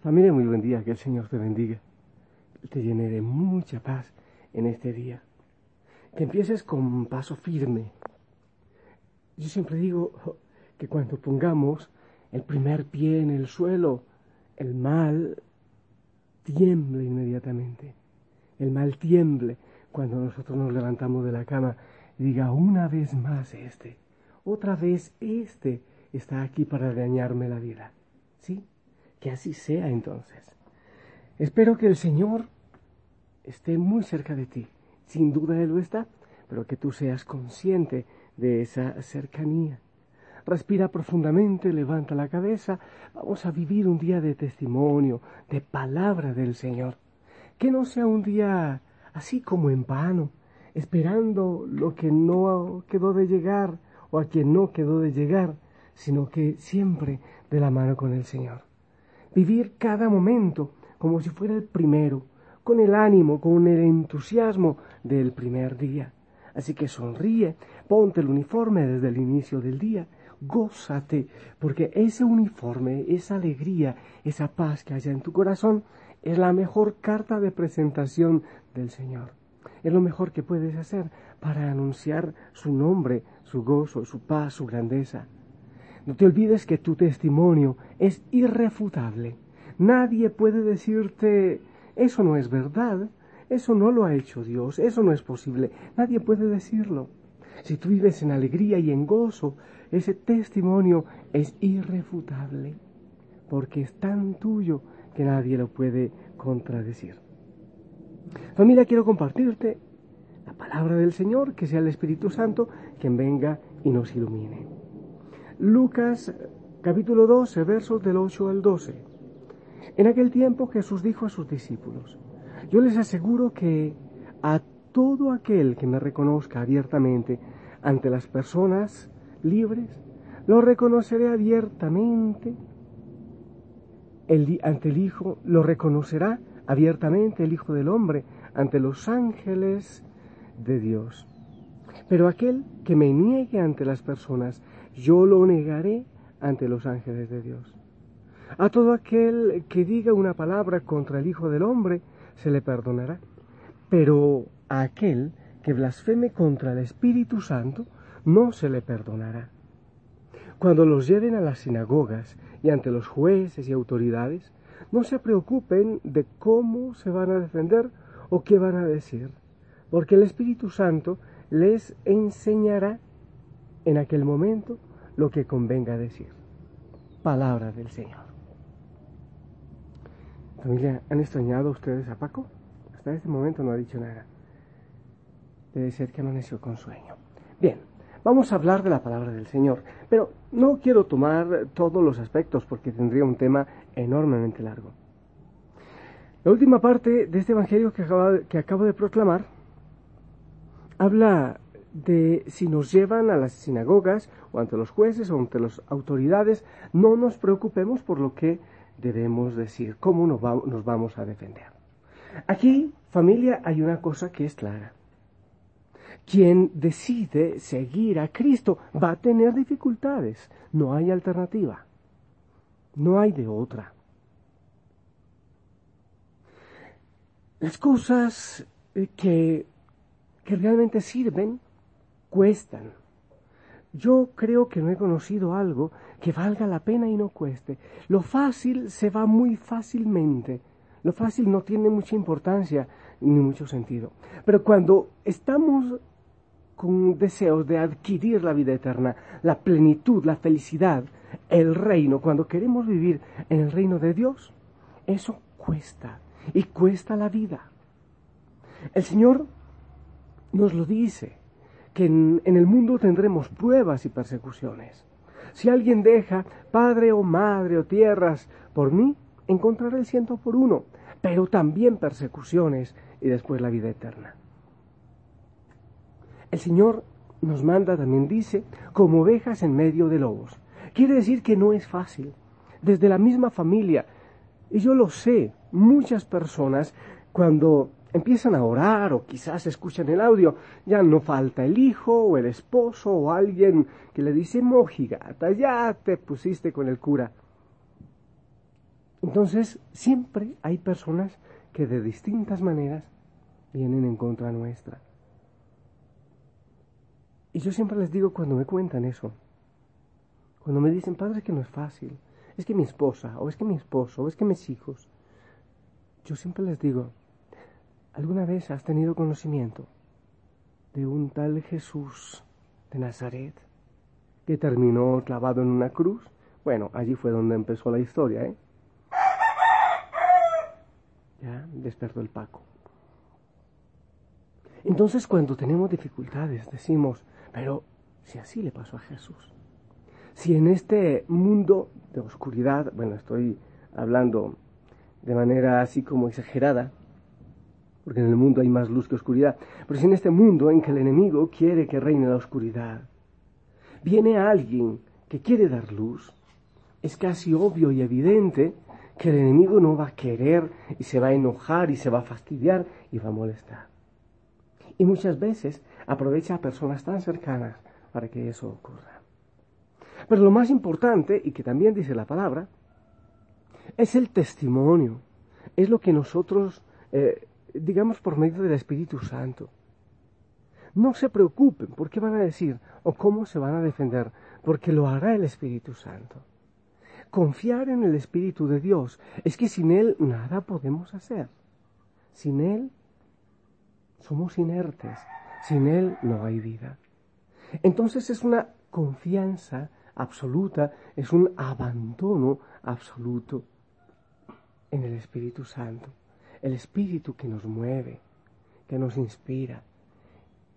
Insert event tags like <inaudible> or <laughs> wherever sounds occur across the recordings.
Familia, muy buen día, que el Señor te bendiga. Te llene de mucha paz en este día. Que empieces con paso firme. Yo siempre digo que cuando pongamos el primer pie en el suelo, el mal tiemble inmediatamente. El mal tiemble cuando nosotros nos levantamos de la cama y diga una vez más este, otra vez este está aquí para dañarme la vida. ¿Sí? Que así sea entonces. Espero que el Señor esté muy cerca de ti. Sin duda Él lo está, pero que tú seas consciente de esa cercanía. Respira profundamente, levanta la cabeza. Vamos a vivir un día de testimonio, de palabra del Señor. Que no sea un día así como en vano, esperando lo que no quedó de llegar o a quien no quedó de llegar, sino que siempre de la mano con el Señor vivir cada momento como si fuera el primero, con el ánimo, con el entusiasmo del primer día. Así que sonríe, ponte el uniforme desde el inicio del día, gózate, porque ese uniforme, esa alegría, esa paz que haya en tu corazón, es la mejor carta de presentación del Señor. Es lo mejor que puedes hacer para anunciar su nombre, su gozo, su paz, su grandeza. No te olvides que tu testimonio es irrefutable. Nadie puede decirte, eso no es verdad, eso no lo ha hecho Dios, eso no es posible. Nadie puede decirlo. Si tú vives en alegría y en gozo, ese testimonio es irrefutable, porque es tan tuyo que nadie lo puede contradecir. Familia, quiero compartirte la palabra del Señor, que sea el Espíritu Santo quien venga y nos ilumine. Lucas capítulo 12, versos del 8 al 12. En aquel tiempo Jesús dijo a sus discípulos, yo les aseguro que a todo aquel que me reconozca abiertamente ante las personas libres, lo reconoceré abiertamente ante el Hijo, lo reconocerá abiertamente el Hijo del Hombre ante los ángeles de Dios. Pero aquel que me niegue ante las personas, yo lo negaré ante los ángeles de Dios. A todo aquel que diga una palabra contra el Hijo del Hombre, se le perdonará. Pero a aquel que blasfeme contra el Espíritu Santo, no se le perdonará. Cuando los lleven a las sinagogas y ante los jueces y autoridades, no se preocupen de cómo se van a defender o qué van a decir, porque el Espíritu Santo les enseñará en aquel momento lo que convenga decir. Palabra del Señor. Familia, ¿han extrañado ustedes a Paco? Hasta este momento no ha dicho nada. Debe ser que amaneció con sueño. Bien, vamos a hablar de la palabra del Señor, pero no quiero tomar todos los aspectos porque tendría un tema enormemente largo. La última parte de este Evangelio que acabo, de proclamar habla de si nos llevan a las sinagogas o ante los jueces o ante las autoridades, no nos preocupemos por lo que debemos decir, cómo nos, nos vamos a defender. Aquí, familia, hay una cosa que es clara. Quien decide seguir a Cristo va a tener dificultades, no hay alternativa, no hay de otra. Las cosas que, que realmente sirven cuestan. Yo creo que no he conocido algo que valga la pena y no cueste. Lo fácil se va muy fácilmente. Lo fácil no tiene mucha importancia ni mucho sentido. Pero cuando estamos con deseos de adquirir la vida eterna, la plenitud, la felicidad, el reino, cuando queremos vivir en el reino de Dios, eso cuesta y cuesta la vida. El Señor nos lo dice que en, el mundo tendremos pruebas y persecuciones. Si alguien deja padre o madre o tierras por mí, encontrará el ciento por uno, pero también persecuciones y después la vida eterna. El Señor nos manda, también dice, como ovejas en medio de lobos. Quiere decir que no es fácil. Desde la misma familia, y yo lo sé, muchas personas cuando empiezan a orar o quizás escuchan el audio, ya no falta el hijo o el esposo o alguien que le dice, mojigata, ya te pusiste con el cura. Entonces, siempre hay personas que de distintas maneras vienen en contra nuestra. Y yo siempre les digo cuando me cuentan eso, cuando me dicen, padre, que no es fácil, es que mi esposa, o es que mi esposo, o es que mis hijos, yo siempre les digo, ¿alguna vez has tenido conocimiento de un tal Jesús de Nazaret que terminó clavado en una cruz? Bueno, allí fue donde empezó la historia, ¿eh? Ya despertó el Paco. Entonces cuando tenemos dificultades decimos, pero si así le pasó a Jesús, si en este mundo de oscuridad, bueno, estoy hablando de manera así como exagerada, porque en el mundo hay más luz que oscuridad, pero si en este mundo en que el enemigo quiere que reine la oscuridad, viene alguien que quiere dar luz, es casi obvio y evidente que el enemigo no va a querer y se va a enojar y se va a fastidiar y va a molestar. Y muchas veces aprovecha a personas tan cercanas para que eso ocurra. Pero lo más importante, y que también dice la palabra, es el testimonio, es lo que nosotros, eh, digamos, por medio del Espíritu Santo. No se preocupen por qué van a decir o cómo se van a defender, porque lo hará el Espíritu Santo. Confiar en el Espíritu de Dios es que sin Él nada podemos hacer. Sin Él somos inertes. Sin Él no hay vida. Entonces es una confianza absoluta, es un abandono absoluto en el Espíritu Santo. El Espíritu que nos mueve, que nos inspira,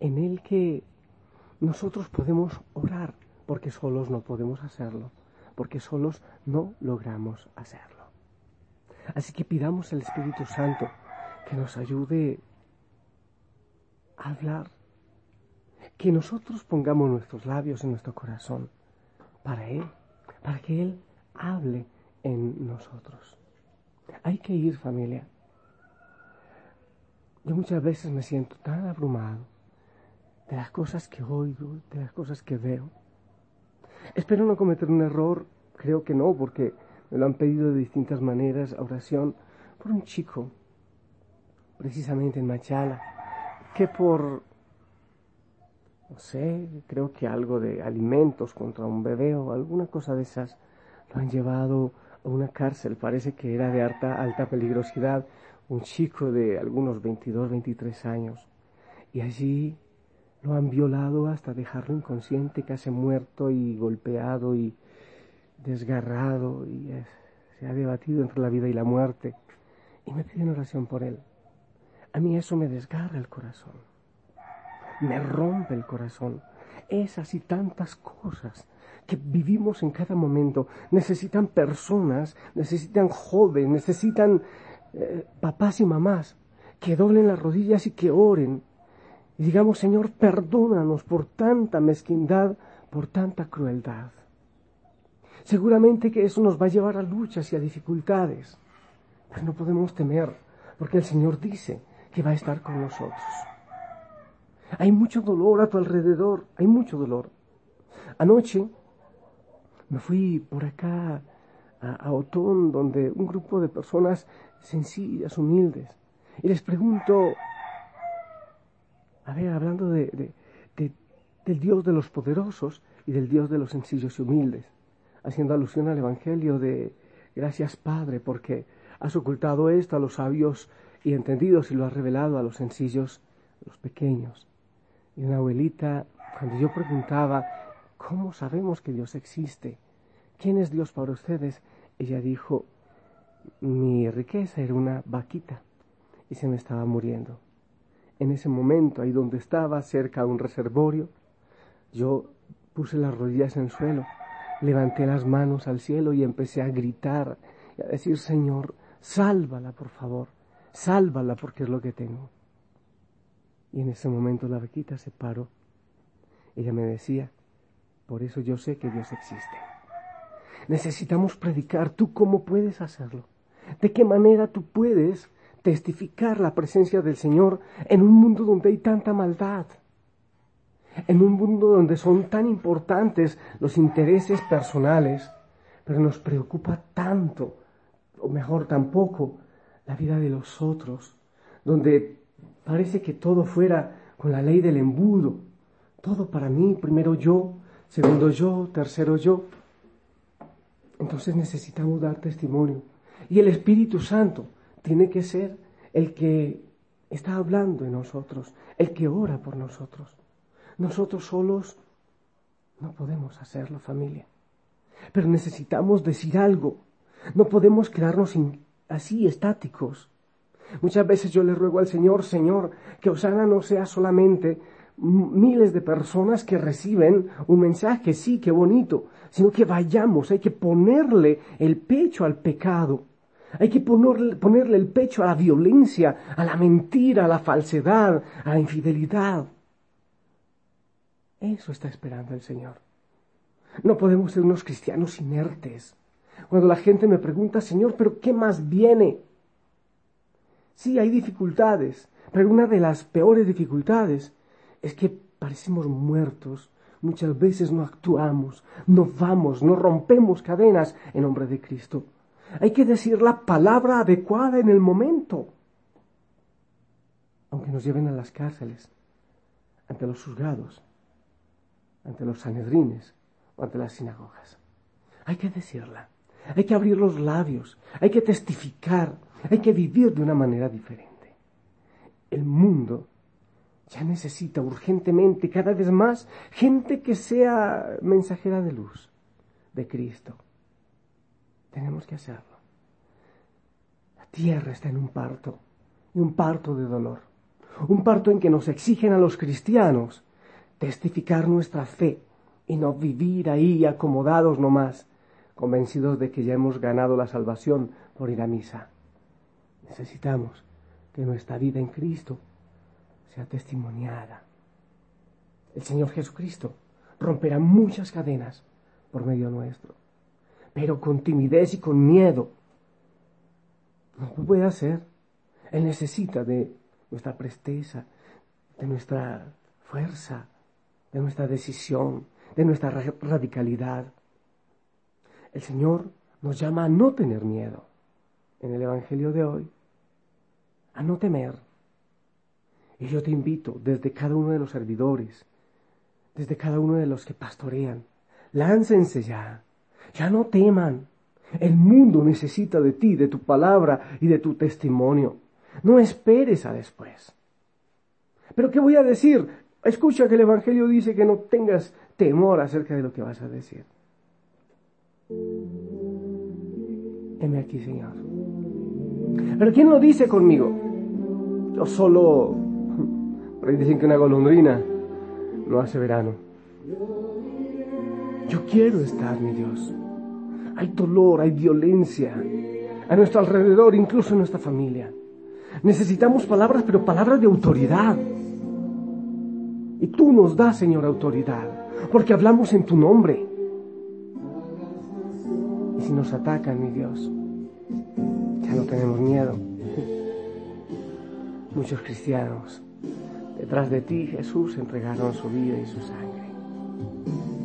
en el que nosotros podemos orar, porque solos no podemos hacerlo porque solos no logramos hacerlo. Así que pidamos al Espíritu Santo que nos ayude a hablar, que nosotros pongamos nuestros labios en nuestro corazón para Él, para que Él hable en nosotros. Hay que ir familia. Yo muchas veces me siento tan abrumado de las cosas que oigo, de las cosas que veo, Espero no cometer un error, creo que no, porque me lo han pedido de distintas maneras, oración, por un chico, precisamente en Machala, que por, no sé, creo que algo de alimentos contra un bebé o alguna cosa de esas, lo han llevado a una cárcel, parece que era de alta, alta peligrosidad, un chico de algunos 22, 23 años, y allí lo han violado hasta dejarlo inconsciente, casi muerto y golpeado y desgarrado y se ha debatido entre la vida y la muerte. Y me piden oración por él. A mí eso me desgarra el corazón, me rompe el corazón. Esas y tantas cosas que vivimos en cada momento necesitan personas, necesitan jóvenes, necesitan papás y mamás que doblen las rodillas y que oren y digamos, Señor, perdónanos por tanta mezquindad, por tanta crueldad. Seguramente que eso nos va a llevar a luchas y a dificultades, pero no podemos temer, porque el Señor dice que va a estar con nosotros. Hay mucho dolor a tu alrededor, hay mucho dolor. Anoche me fui por acá a, a Otón, donde un grupo de personas sencillas, humildes, y les pregunto, a ver, hablando de, del Dios de los poderosos y del Dios de los sencillos y humildes, haciendo alusión al Evangelio de gracias Padre, porque has ocultado esto a los sabios y entendidos y lo has revelado a los sencillos, a los pequeños. Y una abuelita, cuando yo preguntaba, ¿cómo sabemos que Dios existe? ¿Quién es Dios para ustedes? Ella dijo, mi riqueza era una vaquita y se me estaba muriendo en ese momento, ahí donde estaba, cerca de un reservorio, yo puse las rodillas en el suelo, levanté las manos al cielo y empecé a gritar y a decir, Señor, sálvala, por favor, sálvala porque es lo que tengo. Y en ese momento la vaquita se paró. Ella me decía, por eso yo sé que Dios existe. Necesitamos predicar. ¿Tú cómo puedes hacerlo? ¿De qué manera tú puedes testificar la presencia del Señor en un mundo donde hay tanta maldad, en un mundo donde son tan importantes los intereses personales, pero nos preocupa tanto o mejor tampoco, la vida de los otros, donde parece que todo fuera con la ley del embudo, todo para mí, primero yo, segundo yo, tercero yo. Entonces necesitamos dar testimonio. Y el Espíritu Santo tiene que ser el que está hablando en nosotros, el que ora por nosotros. Nosotros solos no podemos hacerlo, familia. Pero necesitamos decir algo. No podemos quedarnos así estáticos. Muchas veces yo le ruego al Señor, Señor, que Osana no sea solamente miles de personas que reciben un mensaje, sí, qué bonito, sino que vayamos, hay que ponerle el pecho al pecado, hay que ponerle, el pecho a la violencia, a la mentira, a la falsedad, a la infidelidad. Eso está esperando el Señor. No podemos ser unos cristianos inertes. Cuando la gente me pregunta, Señor, pero ¿qué más viene? Sí, hay dificultades, pero una de las peores dificultades es que parecemos muertos. Muchas veces no actuamos, no vamos, no rompemos cadenas en nombre de Cristo. Hay que decir la palabra adecuada en el momento. Aunque nos lleven a las cárceles, ante los juzgados, ante los sanedrines o ante las sinagogas. Hay que decirla. Hay que abrir los labios. Hay que testificar. Hay que vivir de una manera diferente. El mundo ya necesita urgentemente cada vez más gente que sea mensajera de luz, de Cristo. Tenemos que hacerlo. La tierra está en un parto, y un parto de dolor. Un parto en que nos exigen a los cristianos testificar nuestra fe y no vivir ahí acomodados nomás, convencidos de que ya hemos ganado la salvación por ir a misa. Necesitamos que nuestra vida en Cristo sea testimoniada. El Señor Jesucristo romperá muchas cadenas por medio nuestro, pero con timidez y con miedo. No puede hacer. Él necesita de nuestra presteza, de nuestra fuerza, de nuestra decisión, de nuestra radicalidad. El Señor nos llama a no tener miedo en el Evangelio de hoy, a no temer. Y yo te invito desde cada uno de los servidores, desde cada uno de los que pastorean, láncense ya, ya no teman. El mundo necesita de ti, de tu palabra y de tu testimonio. No esperes a después. Pero ¿qué voy a decir? Escucha que el Evangelio dice que no tengas temor acerca de lo que vas a decir. Heme aquí, Señor. Pero ¿quién lo dice conmigo? Yo solo... <laughs> Por dicen que una golondrina no hace verano. Yo quiero estar, mi Dios. Hay dolor, hay violencia a nuestro alrededor, incluso en nuestra familia. Necesitamos palabras, pero palabras de autoridad. Y tú nos das, Señor, autoridad, porque hablamos en tu nombre. Y si nos atacan, mi Dios, ya no tenemos miedo. <laughs> Muchos cristianos detrás de ti, Jesús, entregaron su vida y su sangre.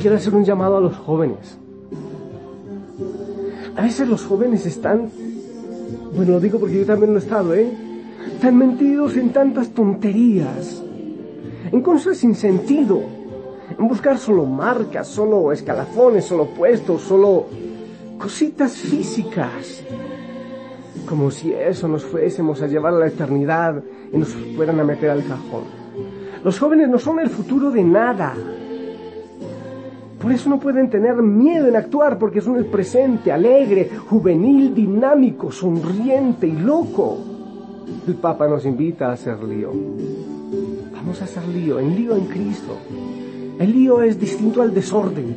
Quiero hacer un llamado a los jóvenes. A veces los jóvenes están, bueno, lo digo porque yo también lo he estado, ¿eh? Están mentidos en tantas tonterías, en cosas sin sentido, en buscar solo marcas, solo escalafones, solo puestos, solo cositas físicas, como si eso nos fuésemos a llevar a la eternidad y nos fueran a meter al cajón. Los jóvenes no son el futuro de nada. Por eso no pueden tener miedo en actuar porque son el presente, alegre, juvenil, dinámico, sonriente y loco. El Papa nos invita a hacer lío. Vamos a hacer lío, en lío en Cristo. El lío es distinto al desorden.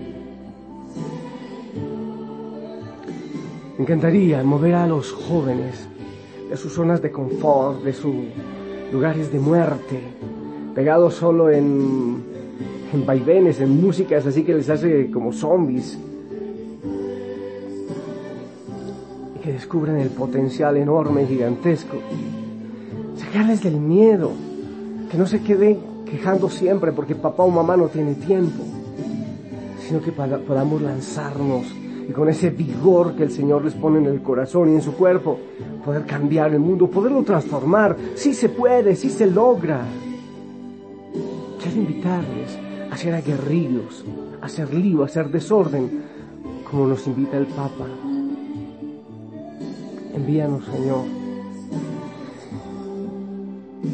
Me encantaría mover a los jóvenes de sus zonas de confort, de sus lugares de muerte, pegados solo en, vaivenes, en músicas, así que les hace como zombies. Y que descubran el potencial enorme, gigantesco. Sacarles del miedo, que no se queden quejando siempre porque papá o mamá no tiene tiempo, sino que podamos lanzarnos y con ese vigor que el Señor les pone en el corazón y en su cuerpo, poder cambiar el mundo, poderlo transformar. Sí se puede, sí se logra. Quiero invitarles a ser aguerridos, a ser lío, a ser desorden, como nos invita el Papa. Envíanos, Señor.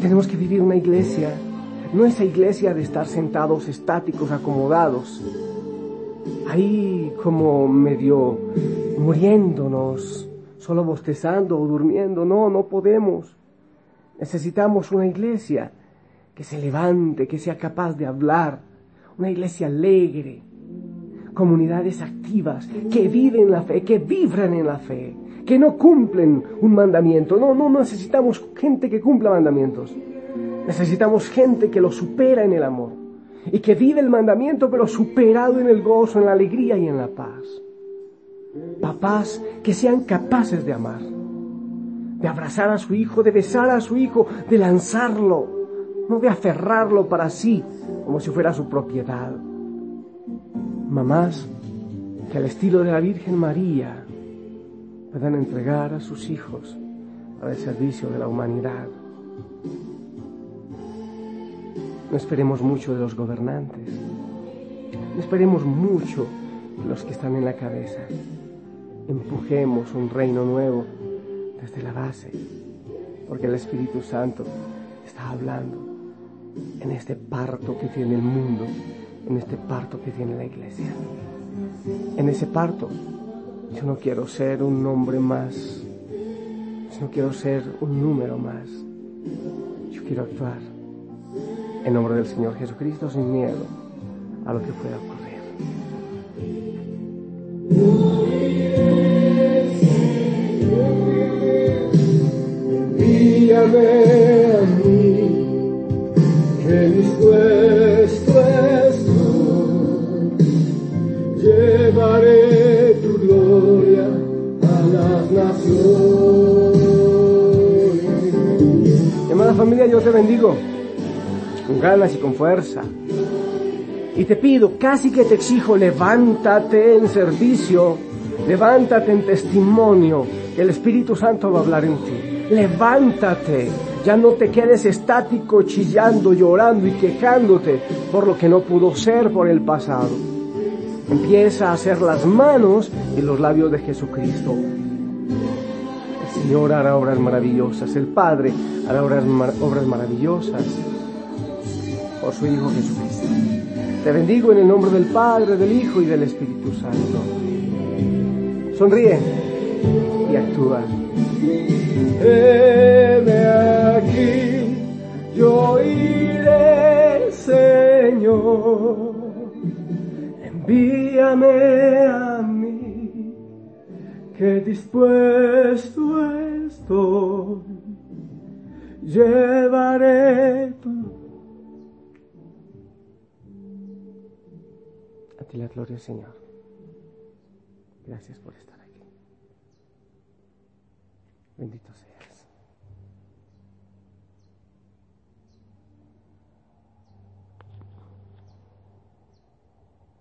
Tenemos que vivir una iglesia, no esa iglesia de estar sentados, estáticos, acomodados, ahí como medio muriéndonos, solo bostezando o durmiendo. No, no podemos. Necesitamos una iglesia que se levante, que sea capaz de hablar, una iglesia alegre, comunidades activas, que viven la fe, que vibran en la fe, que no cumplen un mandamiento. No, no necesitamos gente que cumpla mandamientos. Necesitamos gente que lo supera en el amor y que vive el mandamiento pero superado en el gozo, en la alegría y en la paz. Papás que sean capaces de amar, de abrazar a su hijo, de besar a su hijo, de lanzarlo, no de aferrarlo para sí como si fuera su propiedad. Mamás que al estilo de la Virgen María puedan entregar a sus hijos al servicio de la humanidad. No esperemos mucho de los gobernantes. No esperemos mucho de los que están en la cabeza. Empujemos un reino nuevo desde la base, porque el Espíritu Santo está hablando en este parto que tiene el mundo, en este parto que tiene la iglesia. En ese parto yo no quiero ser un nombre más, yo no quiero ser un número más, yo quiero actuar en nombre del Señor Jesucristo, sin miedo a lo que pueda ocurrir. Ganas y con fuerza. Y te pido, casi que te exijo, levántate en servicio, levántate en testimonio, el Espíritu Santo va a hablar en ti. Levántate, ya no te quedes estático, chillando, llorando y quejándote por lo que no pudo ser por el pasado. Empieza a hacer las manos y los labios de Jesucristo. El Señor hará obras maravillosas, el Padre hará obras maravillosas por su Hijo Jesucristo. Te bendigo en el nombre del Padre, del Hijo y del Espíritu Santo. Sonríe y actúa. Heme aquí, yo iré, Señor. Envíame a mí, que dispuesto estoy. Llevaré tu ti la gloria, Señor. Gracias por estar aquí. Bendito sea.